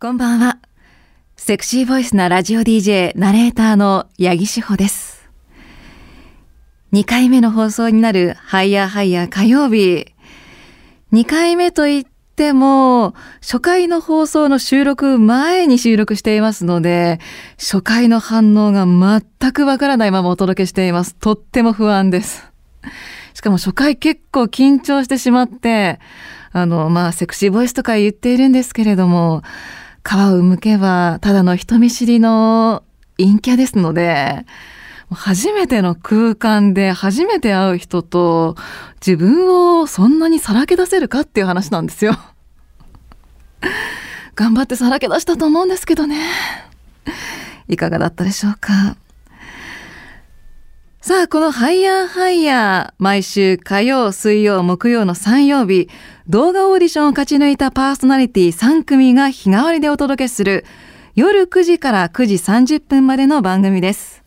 こんばんは。セクシーボイスなラジオ DJ ナレーターの八木志保です。2回目の放送になるハイヤーハイヤー火曜日。2回目といっても、初回の放送の収録前に収録していますので、初回の反応が全くわからないままお届けしています。とっても不安です。しかも初回結構緊張してしまって、あの、まあ、セクシーボイスとか言っているんですけれども、皮を剥けばただの人見知りの陰キャですので、初めての空間で初めて会う人と自分をそんなにさらけ出せるかっていう話なんですよ。頑張ってさらけ出したと思うんですけどね。いかがだったでしょうか？さあ、このハイヤーハイヤー、毎週火曜、水曜、木曜の3曜日、動画オーディションを勝ち抜いたパーソナリティ3組が日替わりでお届けする夜9時から9時30分までの番組です。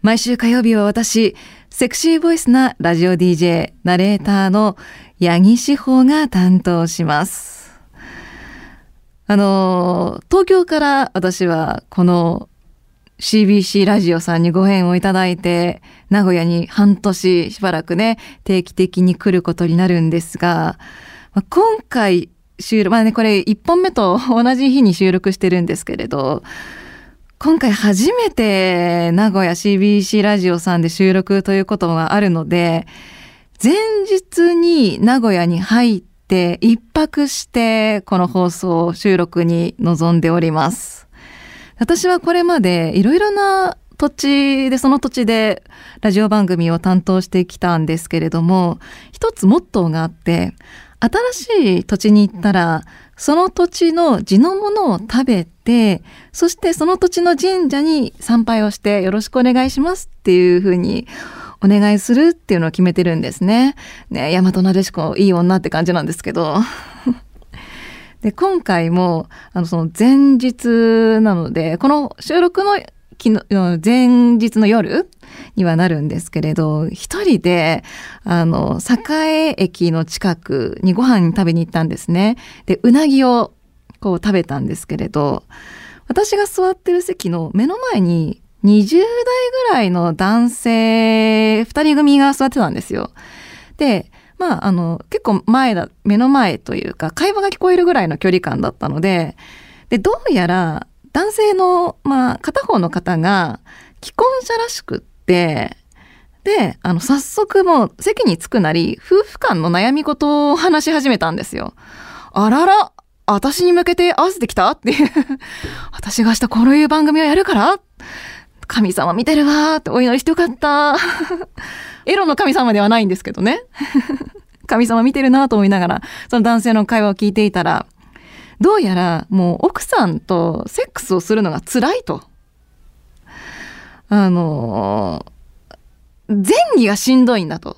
毎週火曜日は私、セクシーボイスなラジオ DJ、ナレーターの八木志保が担当します。あの、東京から私はこの CBC ラジオさんにご縁をいただいて、名古屋に半年しばらくね、定期的に来ることになるんですが、まあ、今回収録、まあね、これ1本目と同じ日に収録してるんですけれど、今回初めて名古屋 CBC ラジオさんで収録ということがあるので、前日に名古屋に入って一泊してこの放送収録に臨んでおります。私はこれまでいろいろな土地でその土地でラジオ番組を担当してきたんですけれども一つモットーがあって新しい土地に行ったらその土地の地のものを食べてそしてその土地の神社に参拝をしてよろしくお願いしますっていうふうにお願いするっていうのを決めてるんですね。ね大和なでしこいい女って感じなんですけど。で今回もあのその前日なのでこの収録の昨日前日の夜にはなるんですけれど一人であの栄駅の近くにご飯食べに行ったんですね。でうなぎをこう食べたんですけれど私が座ってる席の目の前に20代ぐらいの男性2人組が座ってたんですよ。でまあ、あの、結構前だ、目の前というか、会話が聞こえるぐらいの距離感だったので、で、どうやら、男性の、まあ、片方の方が、既婚者らしくって、で、あの、早速もう席に着くなり、夫婦間の悩み事を話し始めたんですよ。あらら、私に向けて合わせてきたっていう。私が明日こういう番組をやるから神様見てるわーってお祈りしてよかった。エロの神様ではないんですけどね。神様見てるなと思いながら、その男性の会話を聞いていたら、どうやらもう奥さんとセックスをするのが辛いと。あの前儀がしんどいんだと。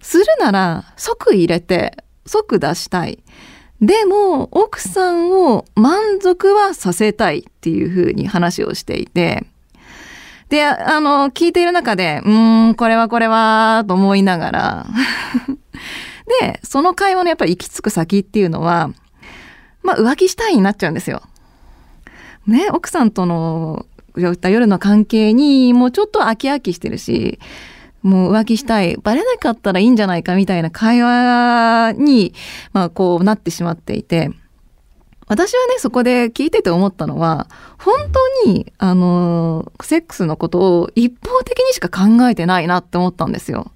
するなら即入れて即出したい。でも奥さんを満足はさせたいっていうふうに話をしていて、で、あの、聞いている中で、うーん、これはこれは、と思いながら で、その会話のやっぱり行き着く先っていうのは、まあ、浮気したいになっちゃうんですよ。ね、奥さんとの、夜の関係に、もうちょっと飽き飽きしてるし、もう浮気したい、バレなかったらいいんじゃないかみたいな会話に、まあ、こうなってしまっていて、私はね、そこで聞いてて思ったのは、本当に、あの、セックスのことを一方的にしか考えてないなって思ったんですよ。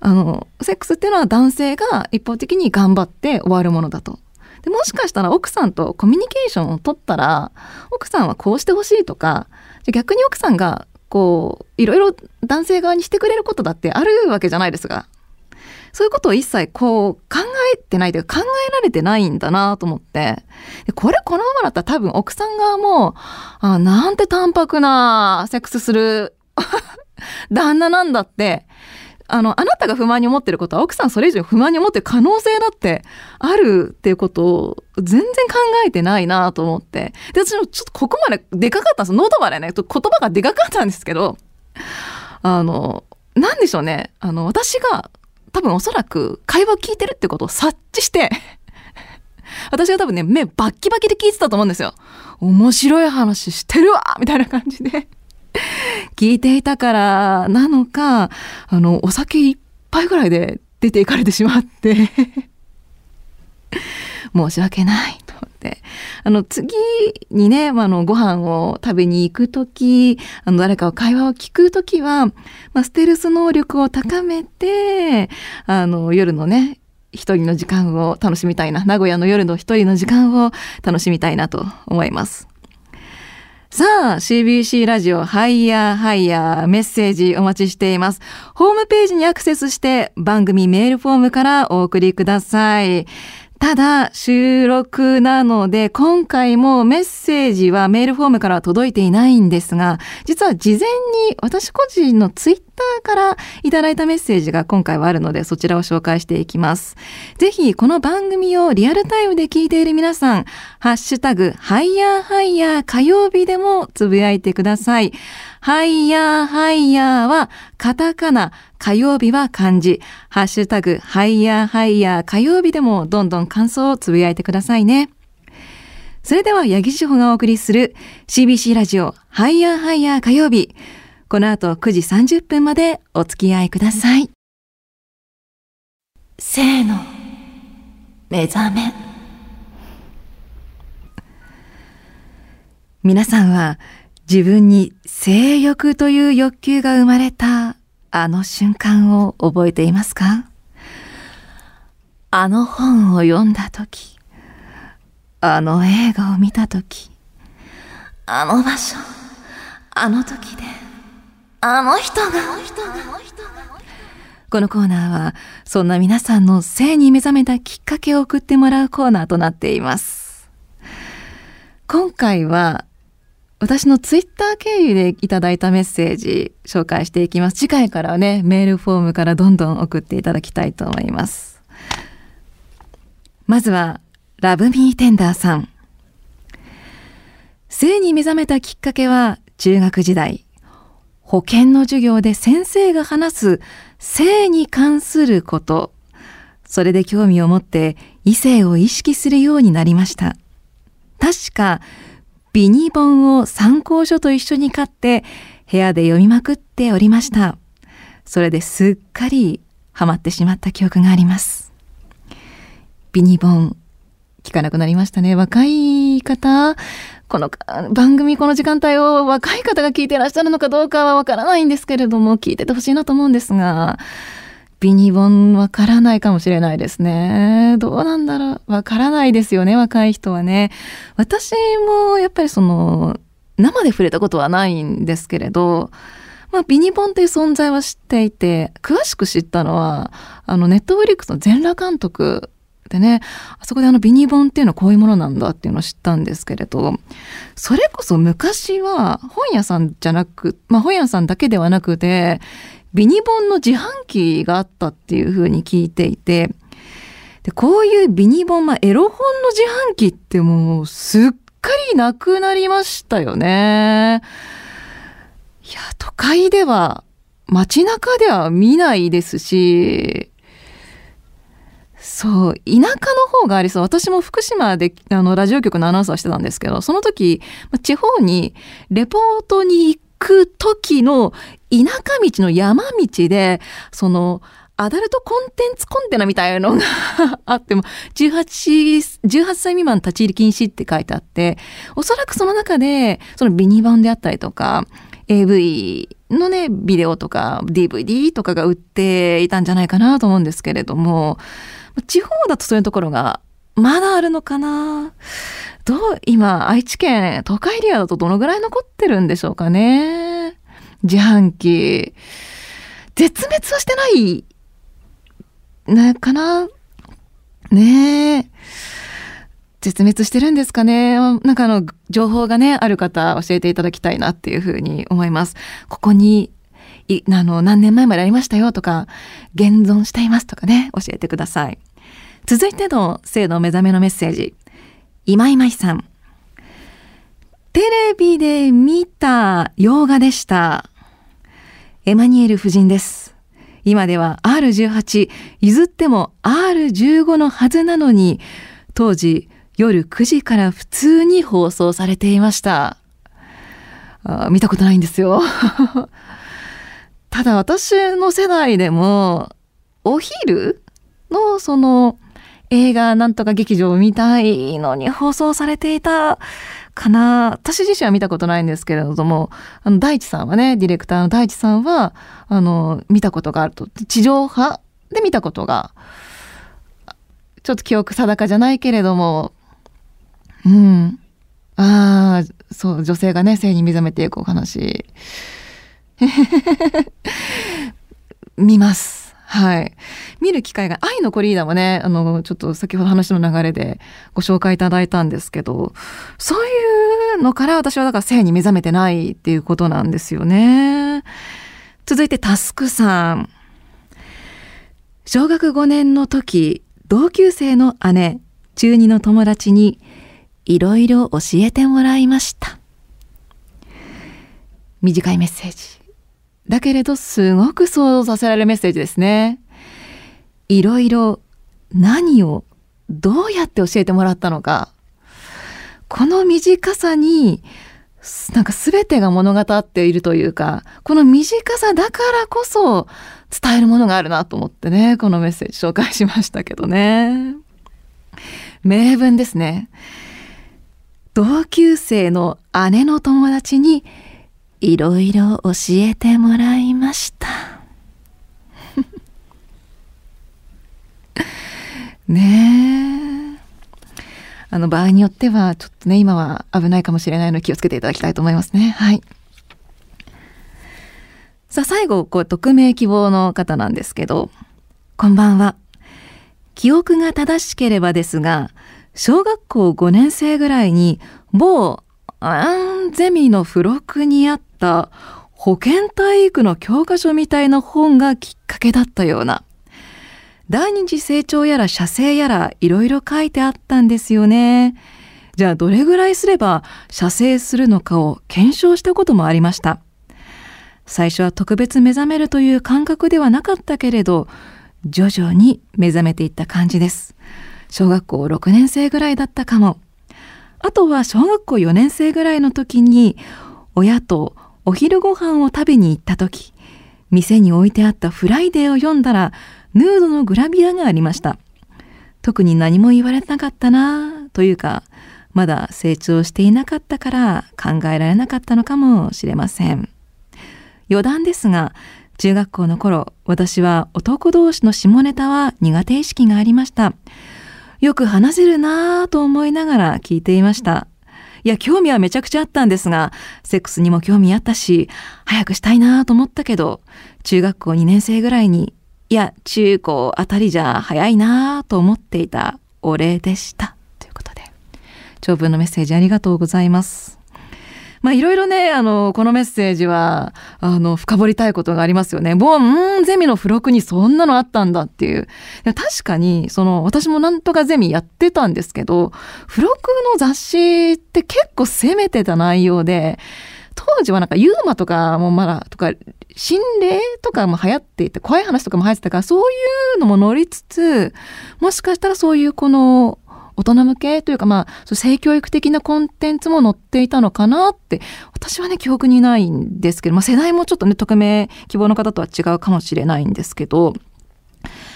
あの、セックスっていうのは男性が一方的に頑張って終わるものだと。でもしかしたら奥さんとコミュニケーションを取ったら、奥さんはこうしてほしいとか、逆に奥さんがこう、いろいろ男性側にしてくれることだってあるわけじゃないですか。そういうことを一切こう考えてないというか考えられてないんだなと思って。でこれこのままだったら多分奥さん側も、あなんて淡白なセックスする 旦那なんだって、あの、あなたが不満に思ってることは奥さんそれ以上不満に思ってる可能性だってあるっていうことを全然考えてないなと思って。で、私もちょっとここまででかかったんです。喉までね、言葉がでかかったんですけど、あの、なんでしょうね。あの、私が多分おそらく会話聞いてるってことを察知して 私は多分ね、目バッキバキで聞いてたと思うんですよ。面白い話してるわみたいな感じで。聞いていたからなのか、あの、お酒いっぱいぐらいで出ていかれてしまって。申し訳ない。って。あの、次にね、まあ、の、ご飯を食べに行くとき、あの、誰かを会話を聞くときは、まあ、ステルス能力を高めて、あの、夜のね、一人の時間を楽しみたいな。名古屋の夜の一人の時間を楽しみたいなと思います。さあ、CBC ラジオハイヤーハイヤーメッセージお待ちしています。ホームページにアクセスして番組メールフォームからお送りください。ただ、収録なので、今回もメッセージはメールフォームから届いていないんですが、実は事前に私個人のツイッターからいただいたメッセージが今回はあるので、そちらを紹介していきます。ぜひ、この番組をリアルタイムで聞いている皆さん、ハッシュタグ、ハイヤーハイヤー火曜日でもつぶやいてください。ハイヤーハイヤーはカタカナ、火曜日は漢字、ハッシュタグ、ハイヤーハイヤー火曜日でもどんどん感想をつぶやいてくださいね。それでは、八木志保がお送りする CBC ラジオ、ハイヤーハイヤー火曜日。この後9時30分までお付き合いください。せーの、目覚め。皆さんは自分に性欲という欲求が生まれたあの瞬間を覚えていますか？あの本を読んだ時、あの映画を見た時、あの場所、あの時で、あの人が、このコーナーは、そんな皆さんの性に目覚めたきっかけを送ってもらうコーナーとなっています。今回は、私のツイッター経由でいただいたメッセージ紹介していきます。次回からはね、メールフォームからどんどん送っていただきたいと思います。まずは、ラブミーテンダーさん。性に目覚めたきっかけは中学時代。保健の授業で先生が話す性に関すること。それで興味を持って異性を意識するようになりました。確か、ビニ本を参考書と一緒に買って部屋で読みまくっておりました。それですっかりハマってしまった記憶があります。ビニ本、聞かなくなりましたね。若い方、この番組この時間帯を若い方が聞いてらっしゃるのかどうかはわからないんですけれども、聞いててほしいなと思うんですが、ビニボンわからないかもしれないですね。どうなんだろう？わからないですよね、若い人はね。私もやっぱりその、生で触れたことはないんですけれど、まあ、ビニボンという存在は知っていて、詳しく知ったのは、あの、ネットフリックスの全裸監督でね、あそこであのビニボンっていうのはこういうものなんだっていうのを知ったんですけれど、それこそ昔は本屋さんじゃなく、まあ本屋さんだけではなくて、ビニボンの自販機があったっていうふうに聞いていて、で、こういうビニボン、まあ、エロ本の自販機ってもうすっかりなくなりましたよね。いや、都会では、街中では見ないですし、そう、田舎の方がありそう。私も福島であのラジオ局のアナウンサーしてたんですけど、その時、地方にレポートに行く時の田舎道の山道で、その、アダルトコンテンツコンテナみたいなのが あっても18、18歳未満立ち入り禁止って書いてあって、おそらくその中で、そのビニバンであったりとか、AV のね、ビデオとか DVD とかが売っていたんじゃないかなと思うんですけれども、地方だとそういうところがまだあるのかな？どう、今、愛知県、東海エリアだとどのぐらい残ってるんでしょうかね？自販機。絶滅はしてない、ね、かな？ねえ。絶滅してるんですかねなんかあの、情報がね、ある方教えていただきたいなっていうふうに思います。ここに、い、あの、何年前までありましたよとか、現存していますとかね、教えてください。続いての性の目覚めのメッセージ。今井舞さん。テレビで見た洋画でした。エマニエル夫人です。今では R18、譲っても R15 のはずなのに、当時夜9時から普通に放送されていました。あ見たことないんですよ。ただ私の世代でもお昼のその映画なんとか劇場みたいのに放送されていたかな。私自身は見たことないんですけれどもあの大地さんはねディレクターの大地さんはあの見たことがあると。地上波で見たことがちょっと記憶定かじゃないけれどもうんああそう女性がね性に目覚めていくお話 見ますはい。見る機会が、愛のコリーダもね、あの、ちょっと先ほど話の流れでご紹介いただいたんですけど、そういうのから私はだから性に目覚めてないっていうことなんですよね。続いてタスクさん。小学5年の時、同級生の姉、中2の友達にいろいろ教えてもらいました。短いメッセージ。だけれどすごく想像させられるメッセージですね。いろいろ何をどうやって教えてもらったのか。この短さになんか全てが物語っているというか、この短さだからこそ伝えるものがあるなと思ってね、このメッセージ紹介しましたけどね。名文ですね。同級生の姉の友達にいろいろ教えてもらいました。ねえ。あの場合によってはちょっとね今は危ないかもしれないので気をつけていただきたいと思いますね。はい。さあ最後こう匿名希望の方なんですけどこんばんは。記憶が正しければですが小学校5年生ぐらいに某アンゼミの付録にあった保健体育の教科書みたいな本がきっかけだったような。第二次成長やら射精やらいろいろ書いてあったんですよね。じゃあどれぐらいすれば射精するのかを検証したこともありました。最初は特別目覚めるという感覚ではなかったけれど、徐々に目覚めていった感じです。小学校6年生ぐらいだったかも。あとは小学校4年生ぐらいの時に親とお昼ご飯を食べに行った時店に置いてあったフライデーを読んだらヌードのグラビアがありました。特に何も言われなかったなというかまだ成長していなかったから考えられなかったのかもしれません。余談ですが中学校の頃私は男同士の下ネタは苦手意識がありました。よく話せるなぁと思いながら聞いていました。いや、興味はめちゃくちゃあったんですが、セックスにも興味あったし、早くしたいなぁと思ったけど、中学校2年生ぐらいに、いや、中高あたりじゃ早いなぁと思っていたお礼でした。ということで、長文のメッセージありがとうございます。まあいろいろね、あの、このメッセージは、あの、深掘りたいことがありますよね。ボン、ゼミの付録にそんなのあったんだっていう。確かに、その、私もなんとかゼミやってたんですけど、付録の雑誌って結構攻めてた内容で、当時はなんかユーマとかもまだとか心霊とかも流行っていて怖い話とかも流行ってたからそういうのも乗りつつもしかしたらそういうこの大人向けというかまあ性教育的なコンテンツも載っていたのかなって私はね記憶にないんですけど、まあ、世代もちょっとね匿名希望の方とは違うかもしれないんですけど。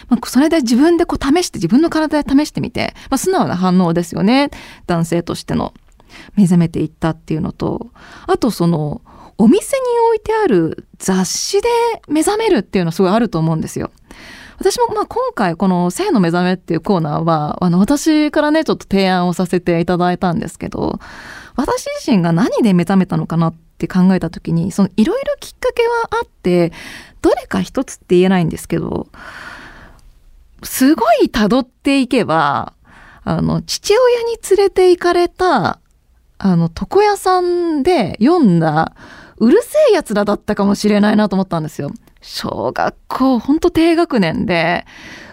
まあ、それで自分でこう試して自分の体で試してみて、まあ、素直な反応ですよね男性としての目覚めていったっていうのとあとそのお店に置いてある雑誌で目覚めるっていうのはすごいあると思うんですよ。私もまあ今回この性の目覚めっていうコーナーは、あの私からね、ちょっと提案をさせていただいたんですけど、私自身が何で目覚めたのかなって考えた時に、いろいろきっかけはあって、どれか一つって言えないんですけど、すごい辿っていけば、あの、父親に連れて行かれた、あの、床屋さんで読んだ、うるせえやつらだったかもしれないなと思ったんですよ。小学校ほんと低学年で、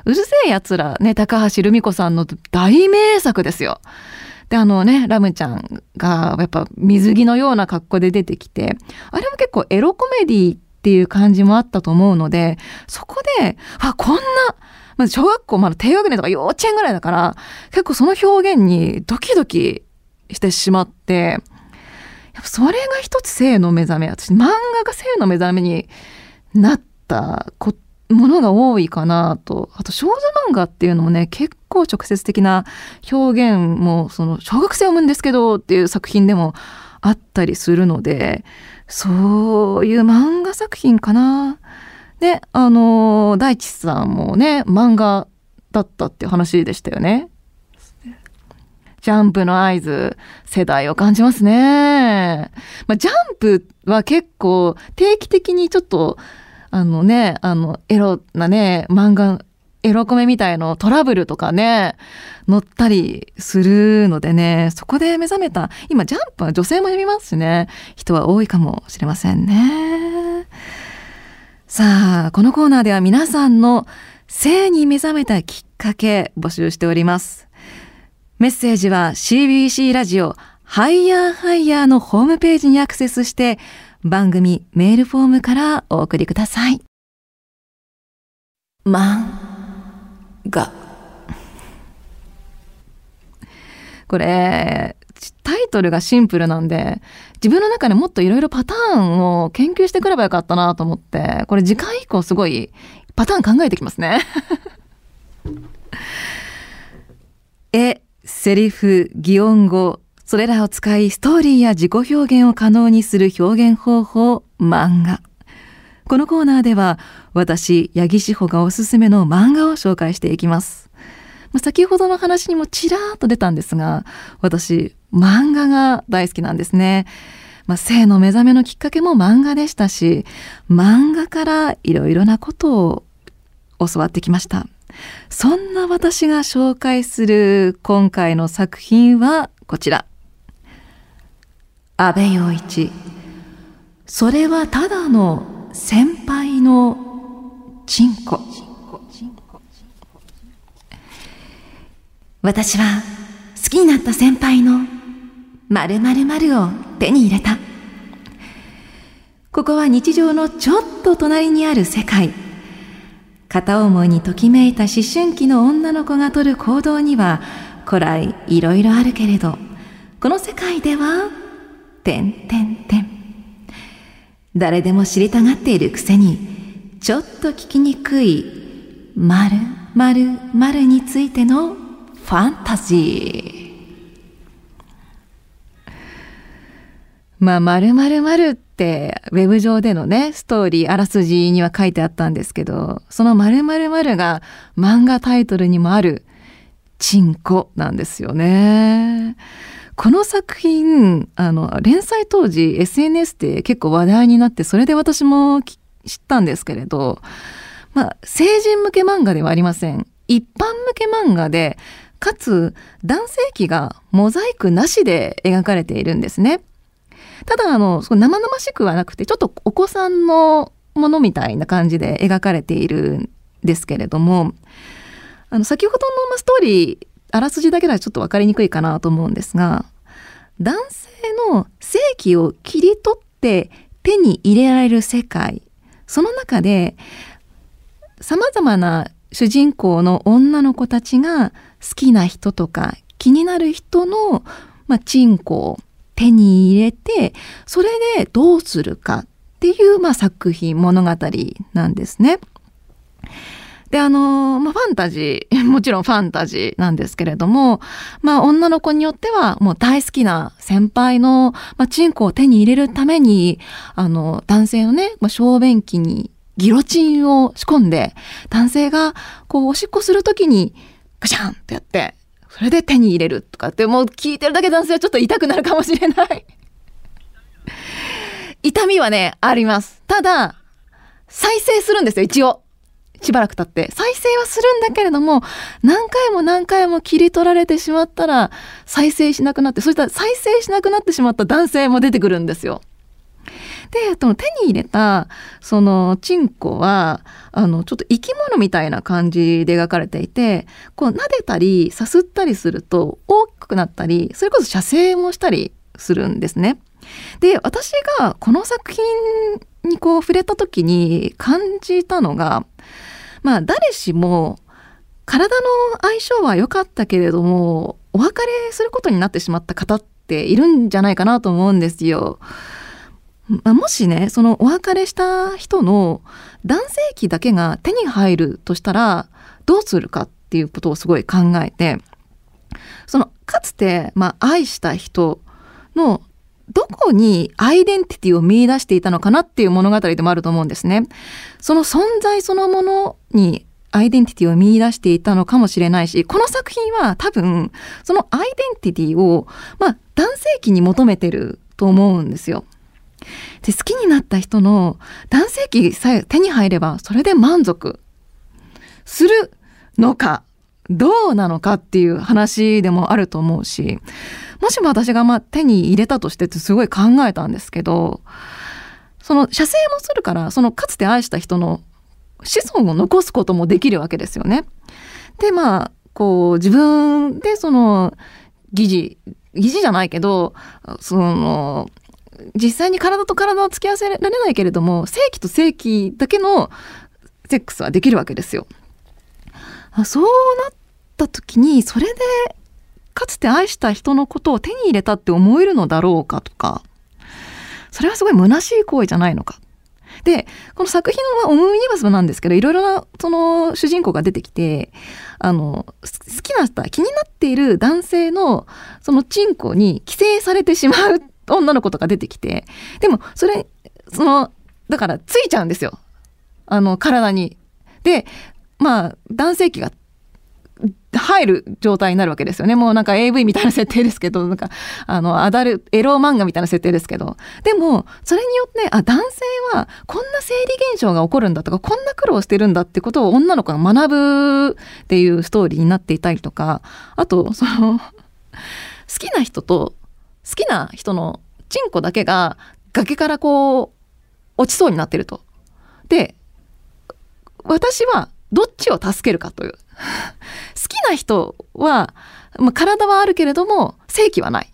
うるせえ奴らね、高橋留美子さんの大名作ですよ。で、あのね、ラムちゃんがやっぱ水着のような格好で出てきて、あれも結構エロコメディっていう感じもあったと思うので、そこで、あ、こんなまず小学校まだ低学年とか幼稚園ぐらいだから結構その表現にドキドキしてしまってやっぱそれが一つ性の目覚め私漫画が性の目覚めになったものが多いかなとあと少女漫画っていうのもね結構直接的な表現もその小学生を産むんですけどっていう作品でもあったりするのでそういう漫画作品かな。であの大地さんもね漫画だったっていう話でしたよね。ジャンプの合図、世代を感じますね。まあ、ジャンプは結構定期的にちょっと、あのね、あの、エロなね、漫画、エロコメみたいのトラブルとかね、載ったりするのでね、そこで目覚めた、今ジャンプは女性も読みますしね、人は多いかもしれませんね。さあ、このコーナーでは皆さんの性に目覚めたきっかけ募集しております。メッセージは CBC ラジオハイヤーハイヤーのホームページにアクセスして番組メールフォームからお送りください。漫画これタイトルがシンプルなんで自分の中でもっといろいろパターンを研究してくればよかったなと思ってこれ次回以降すごいパターン考えてきますね。セリフ、擬音語、それらを使いストーリーや自己表現を可能にする表現方法、漫画。このコーナーでは私、八木志保がおすすめの漫画を紹介していきます。先ほどの話にもちらーっと出たんですが、私、漫画が大好きなんですね。まあ、性の目覚めのきっかけも漫画でしたし、漫画からいろいろなことを教わってきました。そんな私が紹介する今回の作品はこちら。安倍陽一。それはただの先輩のチンコ。私は好きになった先輩の〇〇〇を手に入れた。ここは日常のちょっと隣にある世界。片思いにときめいた思春期の女の子がとる行動には古来いろいろあるけれどこの世界では「てんてんてん」誰でも知りたがっているくせにちょっと聞きにくい「まるまるまる」についてのファンタジー。まあ、まるまるまるってウェブ上でのねストーリーあらすじには書いてあったんですけどそのまるまるまるが漫画タイトルにもあるチンコなんですよね。この作品あの連載当時 SNS で結構話題になってそれで私も知ったんですけれどまあ成人向け漫画ではありません一般向け漫画でかつ男性器がモザイクなしで描かれているんですね。ただあの生々しくはなくてちょっとお子さんのものみたいな感じで描かれているんですけれどもあの先ほどのストーリーあらすじだけではちょっと分かりにくいかなと思うんですが男性の性器を切り取って手に入れられる世界その中でさまざまな主人公の女の子たちが好きな人とか気になる人の、まあ、チンコを手に入れてそれでどうするかっていう、まあ、作品物語なんですね。であのまあ、ファンタジー もちろんファンタジーなんですけれども、まあ、女の子によってはもう大好きな先輩の、まあ、チンコを手に入れるためにあの男性のね、まあ、小便器にギロチンを仕込んで男性がこうおしっこする時にガシャンってやってそれで手に入れるとかってもう聞いてるだけ男性はちょっと痛くなるかもしれない 痛みはね、あります。ただ、再生するんですよ、一応。しばらく経って。再生はするんだけれども、何回も何回も切り取られてしまったら、再生しなくなって、そしたら再生しなくなってしまった男性も出てくるんですよ。で、手に入れた、その、チンコは、あの、ちょっと生き物みたいな感じで描かれていて、こう、撫でたり、さすったりすると、大きくなったり、それこそ射精もしたりするんですね。で、私がこの作品にこう触れた時に感じたのが、まあ、誰しも、体の相性は良かったけれどもお別れすることになってしまった方っているんじゃないかなと思うんですよ。まあ、もしねそのお別れした人の男性器だけが手に入るとしたらどうするかっていうことをすごい考えてそのかつて、まあ、愛した人のどこにアイデンティティを見出していたのかなっていう物語でもあると思うんですね。その存在そのものにアイデンティティを見出していたのかもしれないし、この作品は多分、そのアイデンティティを、まあ、男性器に求めてると思うんですよ。で、好きになった人の男性器さえ手に入れば、それで満足するのか、どうなのかっていう話でもあると思うし、もしも私がま手に入れたとしてってすごい考えたんですけど、その射精もするから、そのかつて愛した人の子孫を残すこともできるわけですよね。でまあこう自分でその疑似疑似じゃないけどその実際に体と体を付き合わせられないけれども正規と正規だけのセックスはできるわけですよ。あそうなった時にそれでかつて愛した人のことを手に入れたって思えるのだろうかとかそれはすごい虚しい行為じゃないのかで、この作品はオムニバスなんですけど、いろいろなその主人公が出てきて、あの、好きな人気になっている男性のそのチンコに寄生されてしまう女の子とか出てきて、でもそれ、その、だからついちゃうんですよ。あの、体に。で、まあ、男性器が入る状態になるわけですよね。もうなんか AV みたいな設定ですけど、なんか、あの、アダル、エロ漫画みたいな設定ですけど。でも、それによって、あ、男性はこんな生理現象が起こるんだとか、こんな苦労してるんだってことを女の子が学ぶっていうストーリーになっていたりとか、あと、その、好きな人と、好きな人のチンコだけが崖からこう、落ちそうになってると。で、私はどっちを助けるかという。好きな人は、まあ、体はあるけれども正気はない。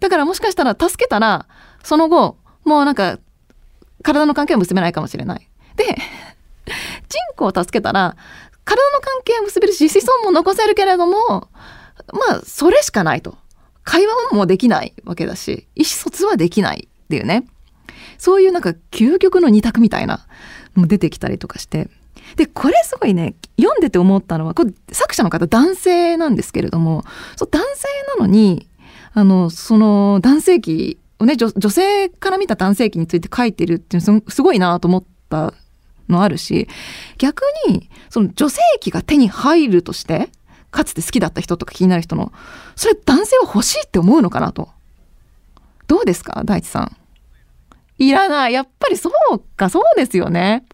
だからもしかしたら助けたらその後もうなんか体の関係は結べないかもしれない。で チンコを助けたら体の関係は結べるし子孫も残せるけれどもまあそれしかないと。会話もできないわけだし意思疎通はできないっていうね。そういうなんか究極の二択みたいなも出てきたりとかして。でこれすごいね読んでて思ったのはこれ作者の方男性なんですけれどもそ男性なのにあのその男性器をね女性から見た男性器について書いてるっていうのすごいなと思ったのあるし逆にその女性器が手に入るとしてかつて好きだった人とか気になる人のそれ男性は欲しいって思うのかなと。どうですか？大地さん。いらない。やっぱりそうか。そうですよね。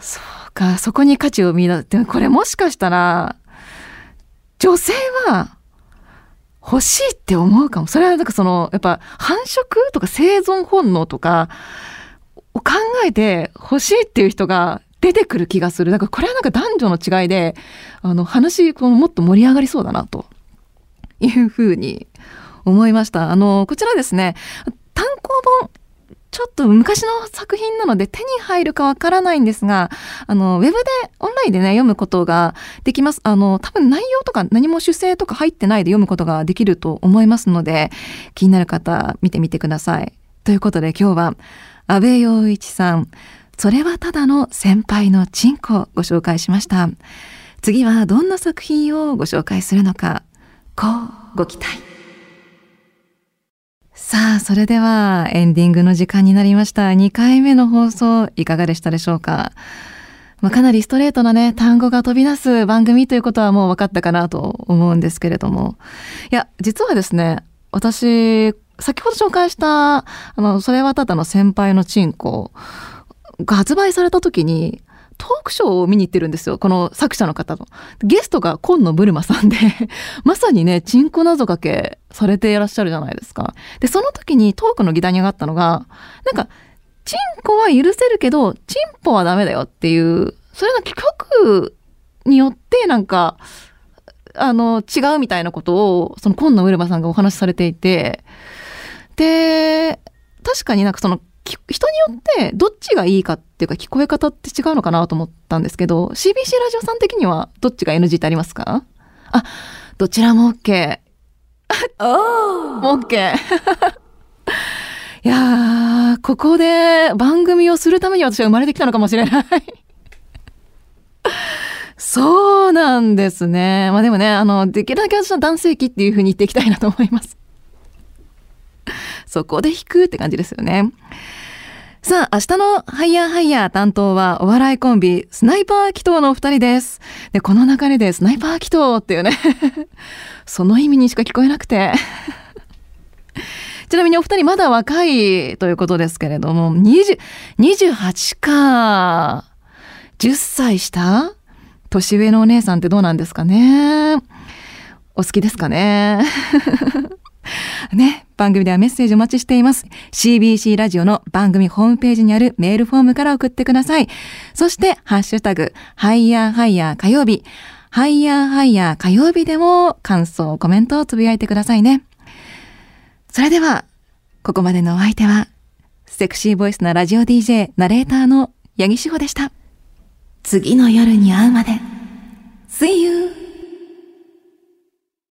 そうか、そこに価値を見出す。でこれもしかしたら、女性は欲しいって思うかも。それはなんかその、やっぱ繁殖とか生存本能とかを考えて欲しいっていう人が出てくる気がする。だからこれはなんか男女の違いで、あの話、このもっと盛り上がりそうだなというふうに思いました。あの、こちらですね、単行本ちょっと昔の作品なので手に入るかわからないんですが、あの、ウェブで、オンラインでね、読むことができます。あの、多分内容とか何も主声とか入ってないで読むことができると思いますので、気になる方、見てみてください。ということで今日は、安倍陽一さん、それはただの先輩のチンコをご紹介しました。次はどんな作品をご紹介するのか、こうご期待。さあ、それではエンディングの時間になりました。2回目の放送いかがでしたでしょうか？まあ、かなりストレートなね、単語が飛び出す番組ということはもう分かったかなと思うんですけれども。いや、実はですね、私、先ほど紹介した、あの、それはただの先輩のチンコが発売された時に、トークショーを見に行ってるんですよ。この作者の方の。ゲストが今野ブルマさんで まさにね、チンコ謎かけされていらっしゃるじゃないですか。で、その時にトークの議題に上がったのが、なんか、チンコは許せるけど、チンポはダメだよっていう、それの曲によってなんか、あの、違うみたいなことを、その今野ブルマさんがお話しされていて、で、確かになんかその人によってどっちがいいかっていうか聞こえ方って違うのかなと思ったんですけど、CBC ラジオさん的にはどっちが NG ってありますか？あ、どちらも OK。おー !OK。いやー、ここで番組をするために私は生まれてきたのかもしれない そうなんですね。まあでもね、あの、できるだけ私は男性器っていう風に言っていきたいなと思います。そこで弾くって感じですよね。さあ、明日のハイヤーハイヤー担当はお笑いコンビ、スナイパー祈祷のお二人です。で、この流れでスナイパー祈祷っていうね その意味にしか聞こえなくて ちなみにお二人まだ若いということですけれども、20、28か。10歳下？年上のお姉さんってどうなんですかねお好きですかねね、番組ではメッセージお待ちしています。CBC ラジオの番組ホームページにあるメールフォームから送ってください。そして、ハッシュタグ、ハイヤーハイヤー火曜日、ハイヤーハイヤー火曜日でも感想、コメントをつぶやいてくださいね。それでは、ここまでのお相手は、セクシーボイスなラジオ DJ、ナレーターの八木志保でした。次の夜に会うまで。